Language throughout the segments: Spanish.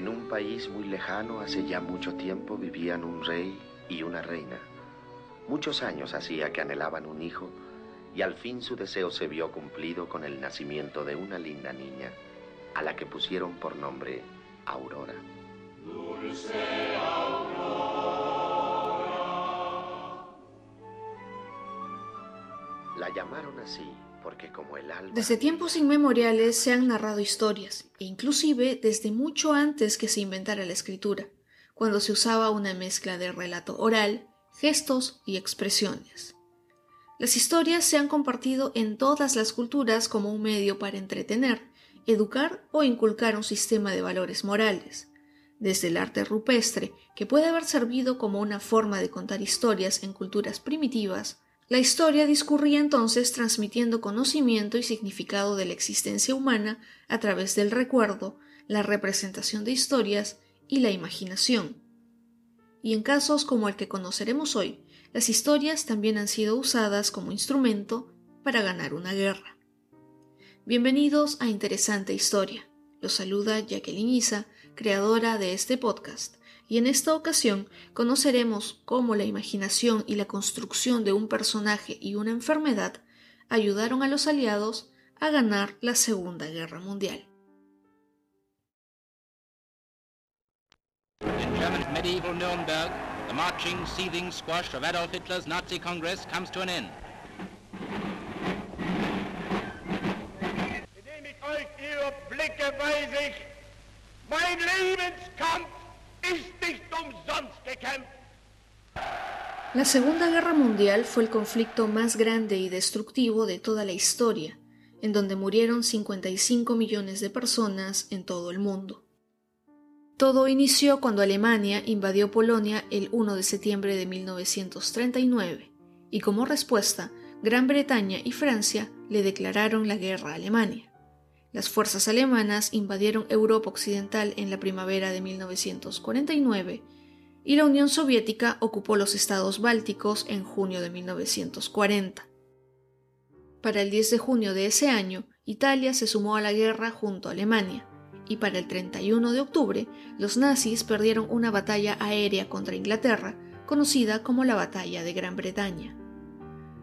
En un país muy lejano, hace ya mucho tiempo, vivían un rey y una reina. Muchos años hacía que anhelaban un hijo y al fin su deseo se vio cumplido con el nacimiento de una linda niña, a la que pusieron por nombre Aurora. La llamaron así Desde tiempos inmemoriales se han narrado historias, e inclusive desde mucho antes que se inventara la escritura, cuando se usaba una mezcla de relato oral, gestos y expresiones. Las historias se han compartido en todas las culturas como un medio para entretener, educar o inculcar un sistema de valores morales, desde el arte rupestre, que puede haber servido como una forma de contar historias en culturas primitivas, la historia discurría entonces transmitiendo conocimiento y significado de la existencia humana a través del recuerdo, la representación de historias y la imaginación. Y en casos como el que conoceremos hoy, las historias también han sido usadas como instrumento para ganar una guerra. Bienvenidos a Interesante Historia. Los saluda Jacqueline Isa, creadora de este podcast y en esta ocasión conoceremos cómo la imaginación y la construcción de un personaje y una enfermedad ayudaron a los aliados a ganar la Segunda Guerra Mundial. In German's medieval Nuremberg, the marching, seething squash of Adolf Hitler's Nazi Congress comes to an end. Indem ich euch ihre Blicke mein Lebenskampf La Segunda Guerra Mundial fue el conflicto más grande y destructivo de toda la historia, en donde murieron 55 millones de personas en todo el mundo. Todo inició cuando Alemania invadió Polonia el 1 de septiembre de 1939, y como respuesta, Gran Bretaña y Francia le declararon la guerra a Alemania. Las fuerzas alemanas invadieron Europa Occidental en la primavera de 1949 y la Unión Soviética ocupó los estados bálticos en junio de 1940. Para el 10 de junio de ese año, Italia se sumó a la guerra junto a Alemania, y para el 31 de octubre, los nazis perdieron una batalla aérea contra Inglaterra, conocida como la Batalla de Gran Bretaña.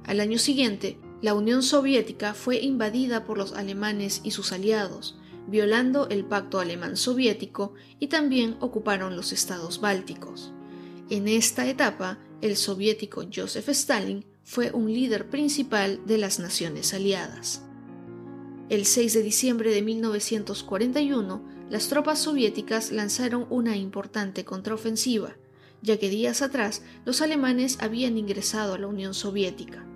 Al año siguiente, la Unión Soviética fue invadida por los alemanes y sus aliados, violando el pacto alemán-soviético y también ocuparon los estados bálticos. En esta etapa, el soviético Joseph Stalin fue un líder principal de las naciones aliadas. El 6 de diciembre de 1941, las tropas soviéticas lanzaron una importante contraofensiva, ya que días atrás los alemanes habían ingresado a la Unión Soviética.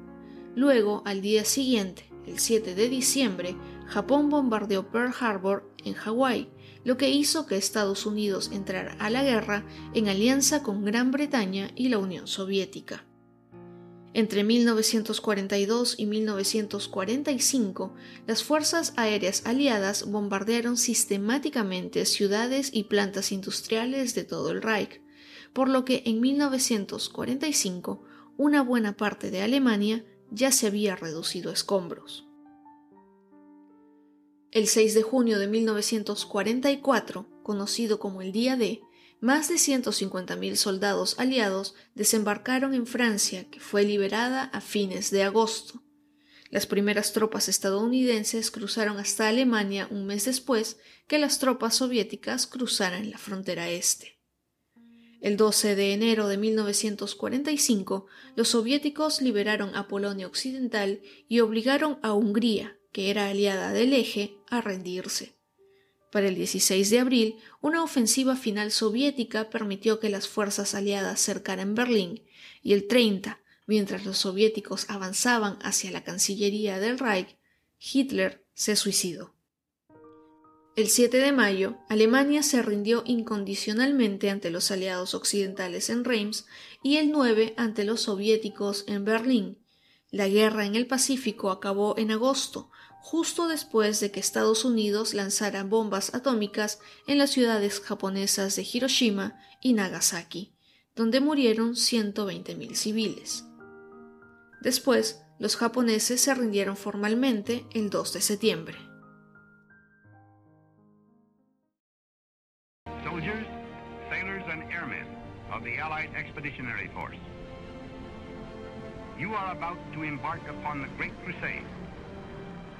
Luego, al día siguiente, el 7 de diciembre, Japón bombardeó Pearl Harbor en Hawái, lo que hizo que Estados Unidos entrara a la guerra en alianza con Gran Bretaña y la Unión Soviética. Entre 1942 y 1945, las fuerzas aéreas aliadas bombardearon sistemáticamente ciudades y plantas industriales de todo el Reich, por lo que en 1945 una buena parte de Alemania ya se había reducido a escombros. El 6 de junio de 1944, conocido como el Día D, más de 150.000 soldados aliados desembarcaron en Francia, que fue liberada a fines de agosto. Las primeras tropas estadounidenses cruzaron hasta Alemania un mes después que las tropas soviéticas cruzaran la frontera este. El 12 de enero de 1945, los soviéticos liberaron a Polonia Occidental y obligaron a Hungría, que era aliada del eje, a rendirse. Para el 16 de abril, una ofensiva final soviética permitió que las fuerzas aliadas cercaran Berlín, y el 30, mientras los soviéticos avanzaban hacia la Cancillería del Reich, Hitler se suicidó. El 7 de mayo, Alemania se rindió incondicionalmente ante los aliados occidentales en Reims y el 9 ante los soviéticos en Berlín. La guerra en el Pacífico acabó en agosto, justo después de que Estados Unidos lanzara bombas atómicas en las ciudades japonesas de Hiroshima y Nagasaki, donde murieron 120.000 civiles. Después, los japoneses se rindieron formalmente el 2 de septiembre. Allied Expeditionary Force. You are about to embark upon the Great Crusade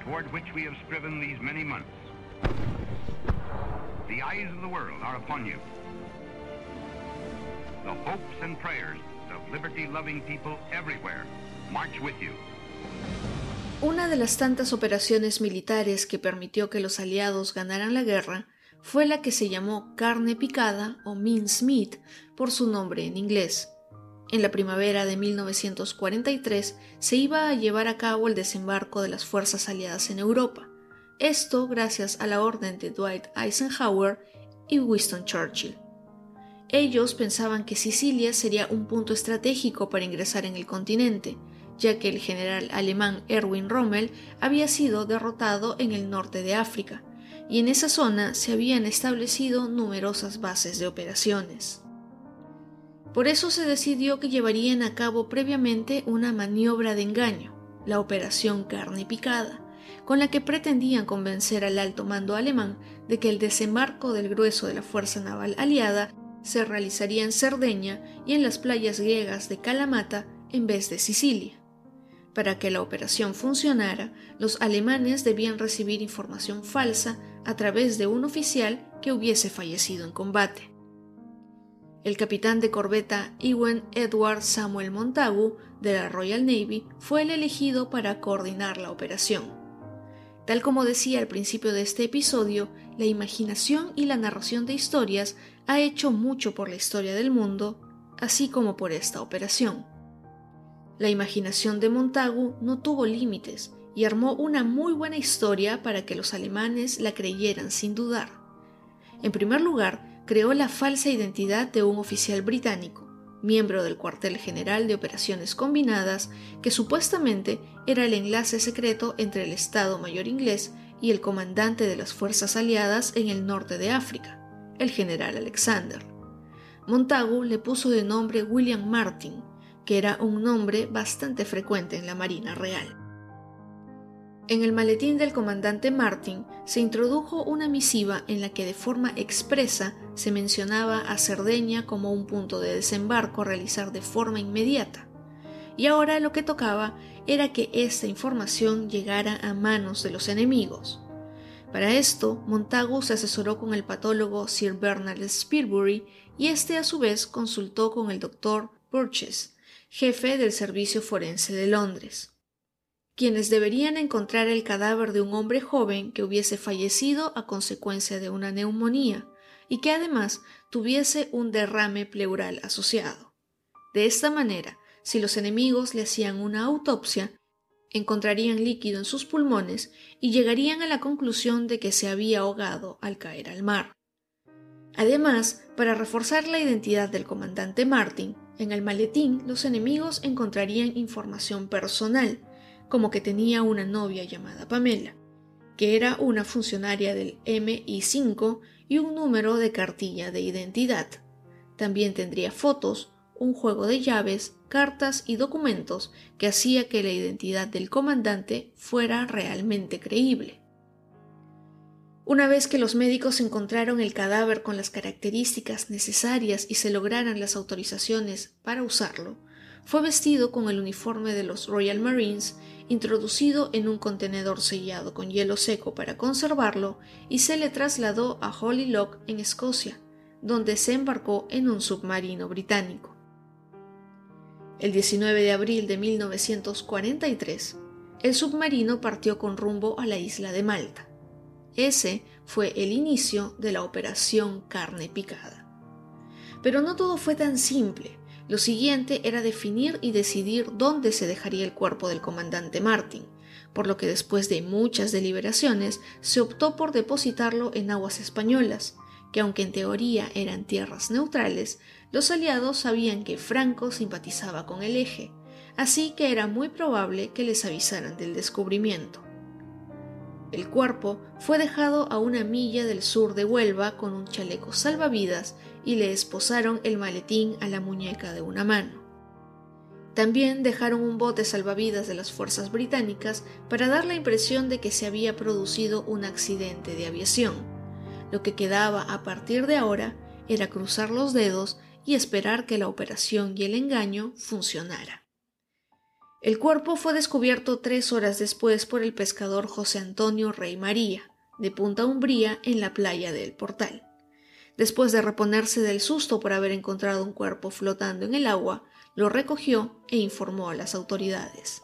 toward which we have striven these many months. The eyes of the world are upon you. The hopes and prayers of liberty-loving people everywhere march with you. Una de las tantas operaciones militares que permitió que los aliados ganaran la guerra fue la que se llamó carne picada o mincemeat por su nombre en inglés. En la primavera de 1943 se iba a llevar a cabo el desembarco de las fuerzas aliadas en Europa, esto gracias a la orden de Dwight Eisenhower y Winston Churchill. Ellos pensaban que Sicilia sería un punto estratégico para ingresar en el continente, ya que el general alemán Erwin Rommel había sido derrotado en el norte de África, y en esa zona se habían establecido numerosas bases de operaciones. Por eso se decidió que llevarían a cabo previamente una maniobra de engaño, la Operación Carne Picada, con la que pretendían convencer al alto mando alemán de que el desembarco del grueso de la Fuerza Naval Aliada se realizaría en Cerdeña y en las playas griegas de Kalamata en vez de Sicilia. Para que la operación funcionara, los alemanes debían recibir información falsa a través de un oficial que hubiese fallecido en combate. El capitán de corbeta Ewan Edward Samuel Montagu de la Royal Navy fue el elegido para coordinar la operación. Tal como decía al principio de este episodio, la imaginación y la narración de historias ha hecho mucho por la historia del mundo, así como por esta operación. La imaginación de Montagu no tuvo límites y armó una muy buena historia para que los alemanes la creyeran sin dudar. En primer lugar, creó la falsa identidad de un oficial británico, miembro del cuartel general de operaciones combinadas, que supuestamente era el enlace secreto entre el Estado Mayor inglés y el comandante de las fuerzas aliadas en el norte de África, el general Alexander. Montagu le puso de nombre William Martin, que era un nombre bastante frecuente en la Marina Real. En el maletín del comandante Martin se introdujo una misiva en la que de forma expresa se mencionaba a Cerdeña como un punto de desembarco a realizar de forma inmediata. Y ahora lo que tocaba era que esta información llegara a manos de los enemigos. Para esto, Montagu se asesoró con el patólogo Sir Bernard Spilbury y este a su vez consultó con el doctor Burgess, jefe del Servicio Forense de Londres quienes deberían encontrar el cadáver de un hombre joven que hubiese fallecido a consecuencia de una neumonía y que además tuviese un derrame pleural asociado. De esta manera, si los enemigos le hacían una autopsia, encontrarían líquido en sus pulmones y llegarían a la conclusión de que se había ahogado al caer al mar. Además, para reforzar la identidad del comandante Martin, en el maletín los enemigos encontrarían información personal, como que tenía una novia llamada Pamela, que era una funcionaria del MI5 y un número de cartilla de identidad. También tendría fotos, un juego de llaves, cartas y documentos que hacía que la identidad del comandante fuera realmente creíble. Una vez que los médicos encontraron el cadáver con las características necesarias y se lograran las autorizaciones para usarlo, fue vestido con el uniforme de los Royal Marines, introducido en un contenedor sellado con hielo seco para conservarlo y se le trasladó a Holy Lock en Escocia, donde se embarcó en un submarino británico. El 19 de abril de 1943, el submarino partió con rumbo a la isla de Malta. Ese fue el inicio de la operación carne picada. Pero no todo fue tan simple. Lo siguiente era definir y decidir dónde se dejaría el cuerpo del comandante Martin, por lo que después de muchas deliberaciones se optó por depositarlo en aguas españolas, que aunque en teoría eran tierras neutrales, los aliados sabían que Franco simpatizaba con el eje, así que era muy probable que les avisaran del descubrimiento. El cuerpo fue dejado a una milla del sur de Huelva con un chaleco salvavidas y le esposaron el maletín a la muñeca de una mano. También dejaron un bote salvavidas de las fuerzas británicas para dar la impresión de que se había producido un accidente de aviación. Lo que quedaba a partir de ahora era cruzar los dedos y esperar que la operación y el engaño funcionara. El cuerpo fue descubierto tres horas después por el pescador José Antonio Rey María, de Punta Umbría, en la playa del Portal. Después de reponerse del susto por haber encontrado un cuerpo flotando en el agua, lo recogió e informó a las autoridades.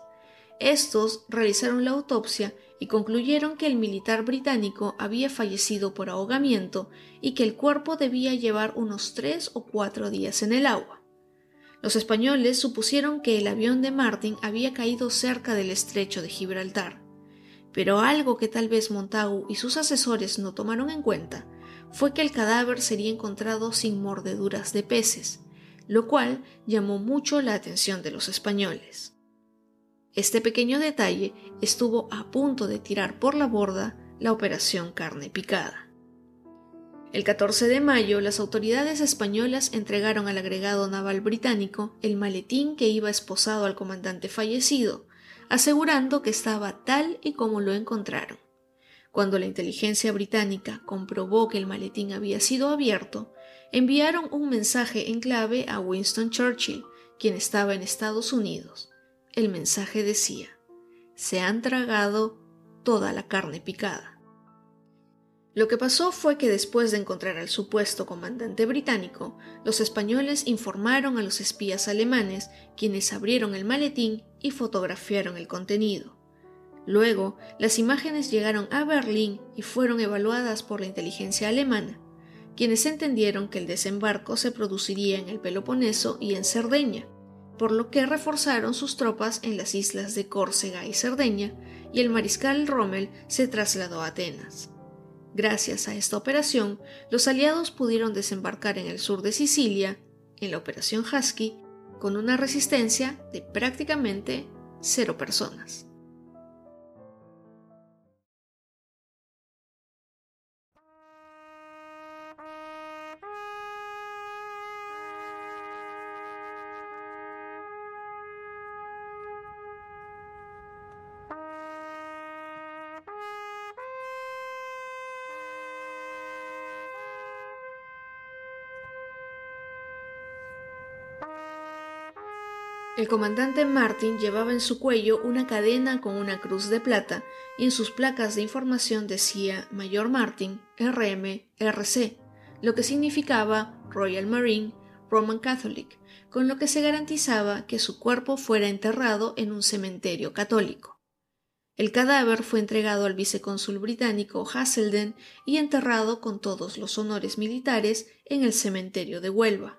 Estos realizaron la autopsia y concluyeron que el militar británico había fallecido por ahogamiento y que el cuerpo debía llevar unos tres o cuatro días en el agua. Los españoles supusieron que el avión de Martin había caído cerca del estrecho de Gibraltar, pero algo que tal vez Montagu y sus asesores no tomaron en cuenta fue que el cadáver sería encontrado sin mordeduras de peces, lo cual llamó mucho la atención de los españoles. Este pequeño detalle estuvo a punto de tirar por la borda la operación carne picada. El 14 de mayo, las autoridades españolas entregaron al agregado naval británico el maletín que iba esposado al comandante fallecido, asegurando que estaba tal y como lo encontraron. Cuando la inteligencia británica comprobó que el maletín había sido abierto, enviaron un mensaje en clave a Winston Churchill, quien estaba en Estados Unidos. El mensaje decía, se han tragado toda la carne picada. Lo que pasó fue que después de encontrar al supuesto comandante británico, los españoles informaron a los espías alemanes, quienes abrieron el maletín y fotografiaron el contenido. Luego, las imágenes llegaron a Berlín y fueron evaluadas por la inteligencia alemana, quienes entendieron que el desembarco se produciría en el Peloponeso y en Cerdeña, por lo que reforzaron sus tropas en las islas de Córcega y Cerdeña, y el mariscal Rommel se trasladó a Atenas. Gracias a esta operación, los aliados pudieron desembarcar en el sur de Sicilia, en la Operación Husky, con una resistencia de prácticamente cero personas. El comandante Martin llevaba en su cuello una cadena con una cruz de plata y en sus placas de información decía Mayor Martin, RM, RC, lo que significaba Royal Marine, Roman Catholic, con lo que se garantizaba que su cuerpo fuera enterrado en un cementerio católico. El cadáver fue entregado al vicecónsul británico Hasselden y enterrado con todos los honores militares en el cementerio de Huelva.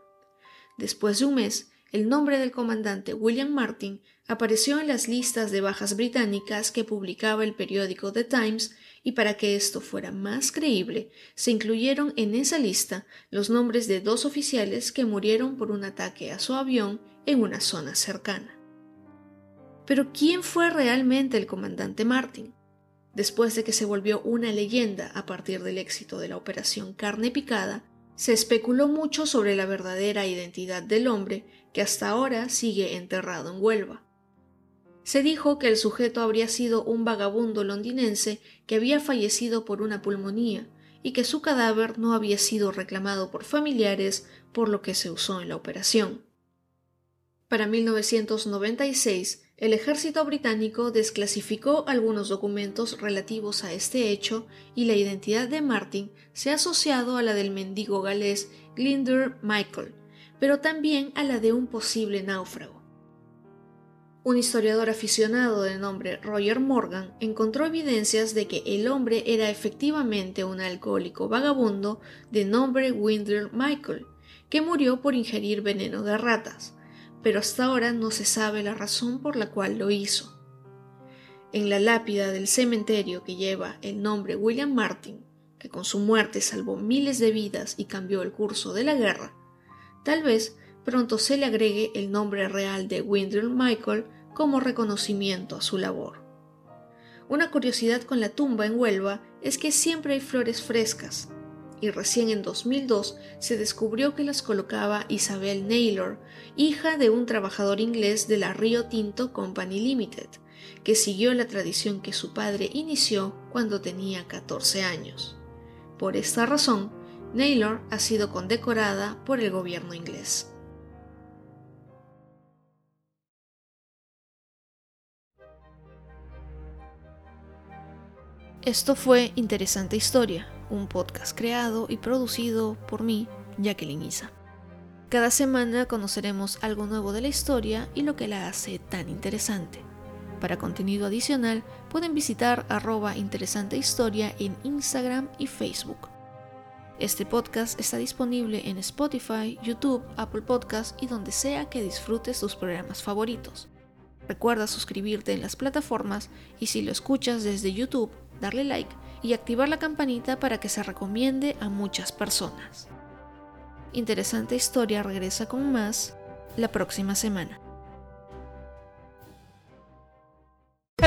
Después de un mes, el nombre del comandante William Martin apareció en las listas de bajas británicas que publicaba el periódico The Times y para que esto fuera más creíble, se incluyeron en esa lista los nombres de dos oficiales que murieron por un ataque a su avión en una zona cercana. Pero ¿quién fue realmente el comandante Martin? Después de que se volvió una leyenda a partir del éxito de la operación Carne Picada, se especuló mucho sobre la verdadera identidad del hombre que hasta ahora sigue enterrado en Huelva. Se dijo que el sujeto habría sido un vagabundo londinense que había fallecido por una pulmonía y que su cadáver no había sido reclamado por familiares por lo que se usó en la operación. Para 1996, el ejército británico desclasificó algunos documentos relativos a este hecho y la identidad de Martin se ha asociado a la del mendigo galés Glinder Michael, pero también a la de un posible náufrago. Un historiador aficionado de nombre Roger Morgan encontró evidencias de que el hombre era efectivamente un alcohólico vagabundo de nombre Windler Michael, que murió por ingerir veneno de ratas, pero hasta ahora no se sabe la razón por la cual lo hizo. En la lápida del cementerio que lleva el nombre William Martin, que con su muerte salvó miles de vidas y cambió el curso de la guerra, tal vez pronto se le agregue el nombre real de Windrell Michael como reconocimiento a su labor. Una curiosidad con la tumba en Huelva es que siempre hay flores frescas, y recién en 2002 se descubrió que las colocaba Isabel Naylor, hija de un trabajador inglés de la Rio Tinto Company Limited, que siguió la tradición que su padre inició cuando tenía 14 años. Por esta razón, Naylor ha sido condecorada por el gobierno inglés. Esto fue Interesante Historia, un podcast creado y producido por mí, Jacqueline Isa. Cada semana conoceremos algo nuevo de la historia y lo que la hace tan interesante. Para contenido adicional pueden visitar arroba interesante historia en Instagram y Facebook. Este podcast está disponible en Spotify, YouTube, Apple Podcast y donde sea que disfrutes tus programas favoritos. Recuerda suscribirte en las plataformas y si lo escuchas desde YouTube, darle like y activar la campanita para que se recomiende a muchas personas. Interesante historia regresa con más la próxima semana.